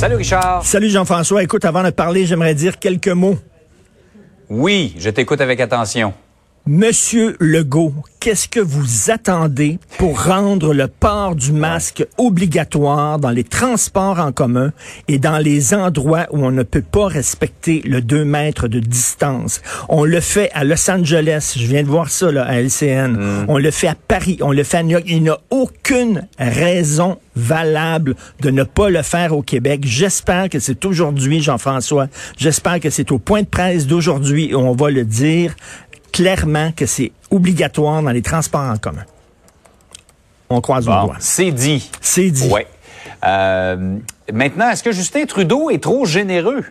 Salut Richard. Salut Jean-François. Écoute, avant de parler, j'aimerais dire quelques mots. Oui, je t'écoute avec attention. Monsieur Legault, qu'est-ce que vous attendez pour rendre le port du masque obligatoire dans les transports en commun et dans les endroits où on ne peut pas respecter le 2 mètres de distance? On le fait à Los Angeles, je viens de voir ça là, à LCN. Mm. On le fait à Paris, on le fait à New York. Il n'y a aucune raison valable de ne pas le faire au Québec. J'espère que c'est aujourd'hui, Jean-François. J'espère que c'est au point de presse d'aujourd'hui où on va le dire clairement que c'est obligatoire dans les transports en commun. On croise le Bon, doigt. c'est dit. C'est dit. Ouais. Euh, maintenant, est-ce que Justin Trudeau est trop généreux?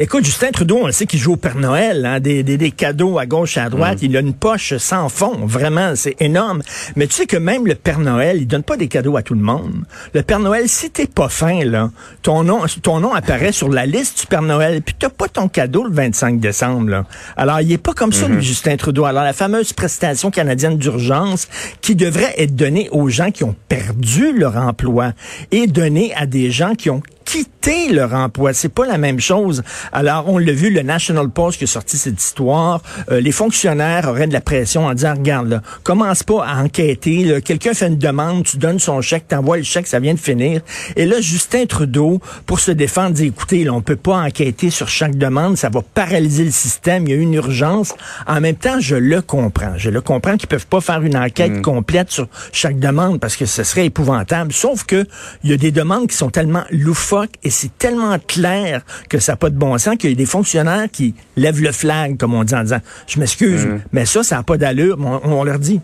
Écoute, Justin Trudeau, on le sait qu'il joue au Père Noël, hein, des, des, des cadeaux à gauche et à Mm. droite. Il a une poche sans fond, vraiment, c'est énorme. Mais tu sais que même le Père Noël, il donne pas des cadeaux à tout le monde. Le Père Noël, si t'es pas fin, là, ton nom, ton nom apparaît sur la liste du Père Noël, puis t'as pas ton cadeau le 25 décembre. Là. Alors, il est pas comme ça, Mm-hmm. lui, Justin Trudeau. Alors, la fameuse prestation canadienne d'urgence qui devrait être donnée aux gens qui ont perdu leur emploi et donnée à des gens qui ont quitté leur emploi. C'est pas la même chose. Alors, on l'a vu, le National Post qui a sorti cette histoire, euh, les fonctionnaires auraient de la pression en disant, regarde, là, commence pas à enquêter. Quelqu'un fait une demande, tu donnes son chèque, t'envoies le chèque, ça vient de finir. Et là, Justin Trudeau, pour se défendre, dit, écoutez, là, on peut pas enquêter sur chaque demande, ça va paralyser le système, il y a une urgence. En même temps, je le comprends. Je le comprends qu'ils peuvent pas faire une enquête complète sur chaque demande parce que ce serait épouvantable. Sauf que il y a des demandes qui sont tellement loufoques et c'est tellement clair que ça n'a pas de bon sens qu'il y a des fonctionnaires qui lèvent le flag, comme on dit, en disant, je m'excuse, mais ça, ça n'a pas d'allure. On, on leur dit,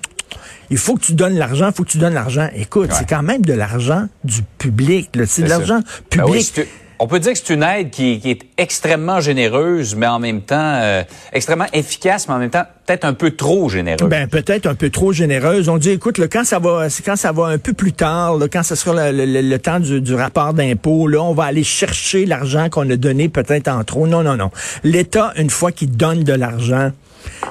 il faut que tu donnes l'argent, il faut que tu donnes l'argent. Écoute, c'est quand même de l'argent du public. C'est de l'argent Ben oui, public. On peut dire que c'est une aide qui, est extrêmement généreuse, mais en même temps euh, extrêmement efficace, mais en même temps peut-être un peu trop généreuse. Ben peut-être un peu trop généreuse. On dit écoute, là, quand ça va, quand ça va un peu plus tard, là, quand ce sera le temps du, du rapport d'impôt, là, on va aller chercher l'argent qu'on a donné peut-être en trop. Non, non, non. L'État, une fois qu'il donne de l'argent,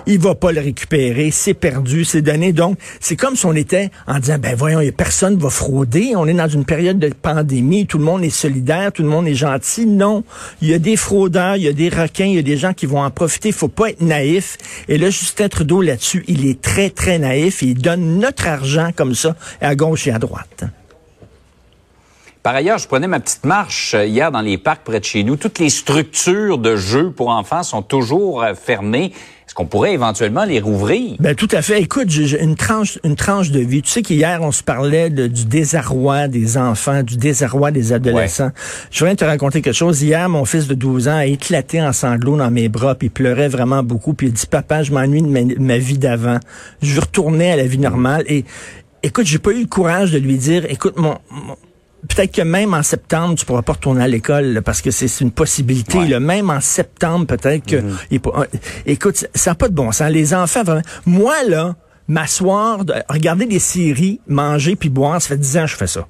il va pas le récupérer, c'est perdu, c'est donné. Donc, c'est comme si on était en disant, ben voyons, personne va frauder. On est dans une période de pandémie, tout le monde est solidaire, tout le monde est gentil. Non, il y a des fraudeurs, il y a des requins, il y a des gens qui vont en profiter. Faut pas être naïf. Et là, Justin Trudeau là-dessus, il est très très naïf. Il donne notre argent comme ça à gauche et à droite. Par ailleurs, je prenais ma petite marche euh, hier dans les parcs près de chez nous. Toutes les structures de jeux pour enfants sont toujours euh, fermées. Est-ce qu'on pourrait éventuellement les rouvrir? Ben tout à fait. Écoute, j'ai une tranche, une tranche de vie. Tu sais qu'hier on se parlait de- du désarroi des enfants, du désarroi des adolescents. Je viens de te raconter quelque chose. Hier, mon fils de 12 ans a éclaté en sanglots dans mes bras, puis il pleurait vraiment beaucoup. Puis il dit papa, je m'ennuie de ma, ma vie d'avant. Je veux retourner à la vie normale. Et écoute, j'ai pas eu le courage de lui dire, écoute mon, mon- Peut-être que même en septembre, tu pourras pas retourner à l'école parce que c'est une possibilité. Ouais. là. Même en septembre, peut-être que... il est pas- euh, écoute, ça n'a pas de bon sens. Les enfants, vraiment... Moi, là, m'asseoir, de- regarder des séries, manger puis boire, ça fait 10 ans que je fais ça.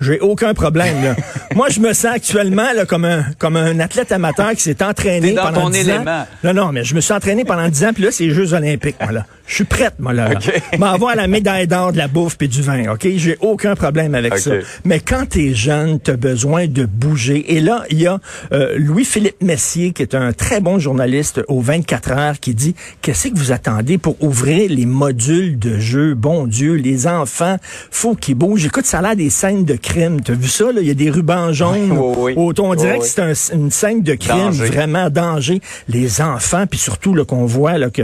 J'ai aucun problème. Là. Moi, je me sens actuellement là, comme un comme un athlète amateur qui s'est entraîné dans pendant ton 10 ans. Non, non, mais je me suis entraîné pendant 10 ans, puis là, c'est les Jeux olympiques, moi, là. Je suis prête, moi, là. OK. M'avoir la médaille d'or de la bouffe puis du vin, OK? J'ai aucun problème avec ça. Mais quand t'es jeune, t'as besoin de bouger. Et là, il y a euh, Louis-Philippe Messier, qui est un très bon journaliste au 24 heures, qui dit, qu'est-ce que vous attendez pour ouvrir les modules de jeu? Bon Dieu, les enfants, faut qu'ils bougent. Écoute, ça a l'air des scènes de crime. T'as vu ça, là? Il y a des rubans jaunes. Oui, oui, on dirait que c'est un- une scène de crime, Danger. vraiment danger. Les enfants, puis surtout là, qu'on voit là, que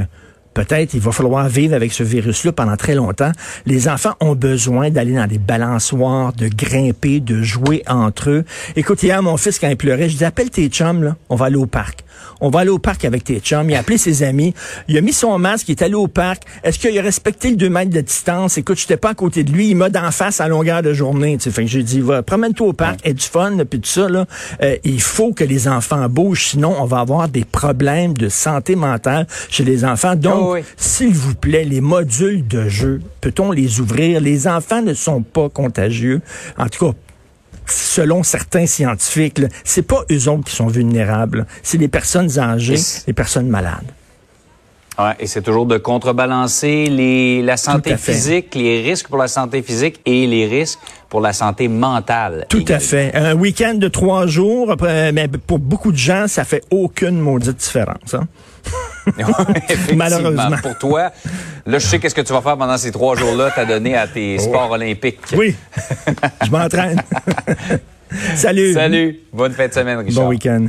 peut-être il va falloir vivre avec ce virus-là pendant très longtemps. Les enfants ont besoin d'aller dans des balançoires, de grimper, de jouer entre eux. Écoute, hier, mon fils, quand il pleurait, je dis, appelle tes chums, là, on va aller au parc. On va aller au parc avec tes chums. Il a appelé ses amis. Il a mis son masque. Il est allé au parc. Est-ce qu'il a respecté le 2 mètres de distance? Écoute, j'étais pas à côté de lui. Il m'a d'en face à longueur de journée. Tu sais. Fait que j'ai dit, va, promène-toi au parc. Et du fun, puis tout ça, là. Euh, il faut que les enfants bougent. Sinon, on va avoir des problèmes de santé mentale chez les enfants. Donc, Oh oui. s'il vous plaît, les modules de jeu, peut-on les ouvrir? Les enfants ne sont pas contagieux. En tout cas, selon certains scientifiques, c'est pas eux autres qui sont vulnérables. C'est les personnes âgées, les personnes malades. Ouais, et c'est toujours de contrebalancer les, la santé physique, les risques pour la santé physique et les risques pour la santé mentale. Tout à fait. Un week-end de trois jours, après, mais pour beaucoup de gens, ça fait aucune maudite différence. Hein? Malheureusement. Pour toi, là, je sais qu'est-ce que tu vas faire pendant ces trois jours-là. T'as donné à tes sports olympiques. Oui, je m'entraîne. Salut. Salut. Bonne fin de semaine, Richard. Bon week-end.